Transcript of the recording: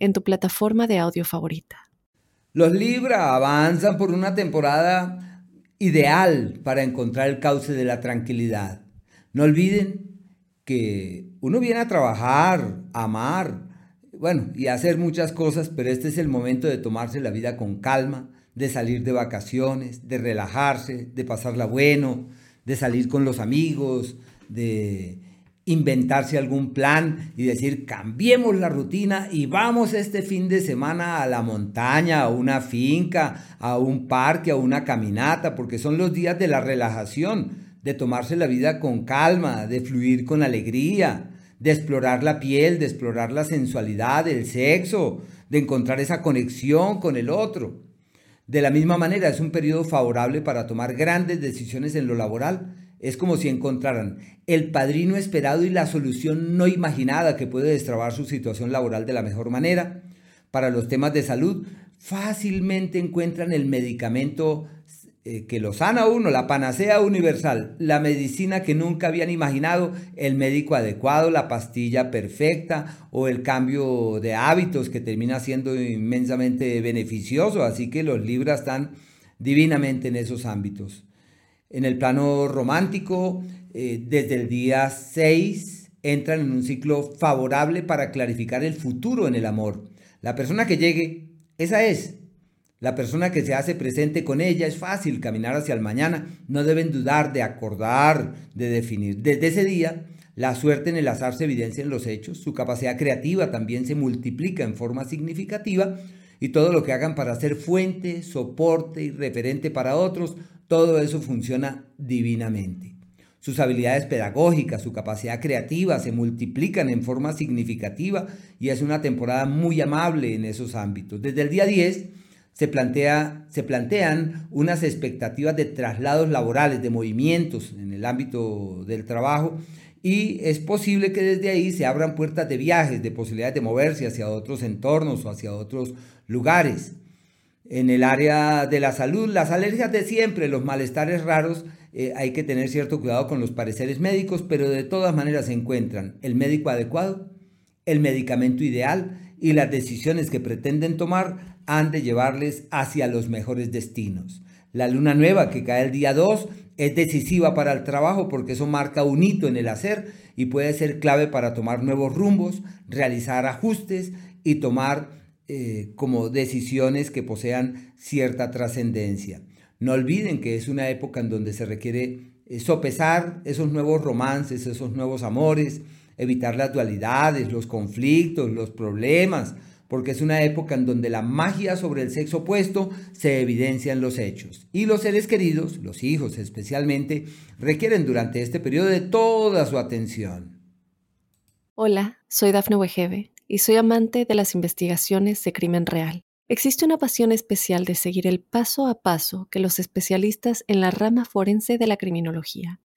en tu plataforma de audio favorita. Los Libra avanzan por una temporada ideal para encontrar el cauce de la tranquilidad. No olviden que uno viene a trabajar, a amar, bueno, y a hacer muchas cosas, pero este es el momento de tomarse la vida con calma, de salir de vacaciones, de relajarse, de pasarla bueno, de salir con los amigos, de inventarse algún plan y decir, cambiemos la rutina y vamos este fin de semana a la montaña, a una finca, a un parque, a una caminata, porque son los días de la relajación, de tomarse la vida con calma, de fluir con alegría, de explorar la piel, de explorar la sensualidad, el sexo, de encontrar esa conexión con el otro. De la misma manera, es un periodo favorable para tomar grandes decisiones en lo laboral, es como si encontraran el padrino esperado y la solución no imaginada que puede destrabar su situación laboral de la mejor manera. Para los temas de salud, fácilmente encuentran el medicamento eh, que lo sana uno, la panacea universal, la medicina que nunca habían imaginado, el médico adecuado, la pastilla perfecta o el cambio de hábitos que termina siendo inmensamente beneficioso. Así que los libros están divinamente en esos ámbitos. En el plano romántico, eh, desde el día 6 entran en un ciclo favorable para clarificar el futuro en el amor. La persona que llegue, esa es. La persona que se hace presente con ella es fácil caminar hacia el mañana. No deben dudar de acordar, de definir. Desde ese día, la suerte en el azar se evidencia en los hechos. Su capacidad creativa también se multiplica en forma significativa y todo lo que hagan para ser fuente, soporte y referente para otros todo eso funciona divinamente. Sus habilidades pedagógicas, su capacidad creativa se multiplican en forma significativa y es una temporada muy amable en esos ámbitos. Desde el día 10 se, plantea, se plantean unas expectativas de traslados laborales, de movimientos en el ámbito del trabajo y es posible que desde ahí se abran puertas de viajes, de posibilidades de moverse hacia otros entornos o hacia otros lugares. En el área de la salud, las alergias de siempre, los malestares raros, eh, hay que tener cierto cuidado con los pareceres médicos, pero de todas maneras se encuentran el médico adecuado, el medicamento ideal y las decisiones que pretenden tomar han de llevarles hacia los mejores destinos. La luna nueva que cae el día 2 es decisiva para el trabajo porque eso marca un hito en el hacer y puede ser clave para tomar nuevos rumbos, realizar ajustes y tomar eh, como decisiones que posean cierta trascendencia. No olviden que es una época en donde se requiere eh, sopesar esos nuevos romances, esos nuevos amores, evitar las dualidades, los conflictos, los problemas, porque es una época en donde la magia sobre el sexo opuesto se evidencia en los hechos. Y los seres queridos, los hijos especialmente, requieren durante este periodo de toda su atención. Hola, soy Dafne Wegebe y soy amante de las investigaciones de crimen real. Existe una pasión especial de seguir el paso a paso que los especialistas en la rama forense de la criminología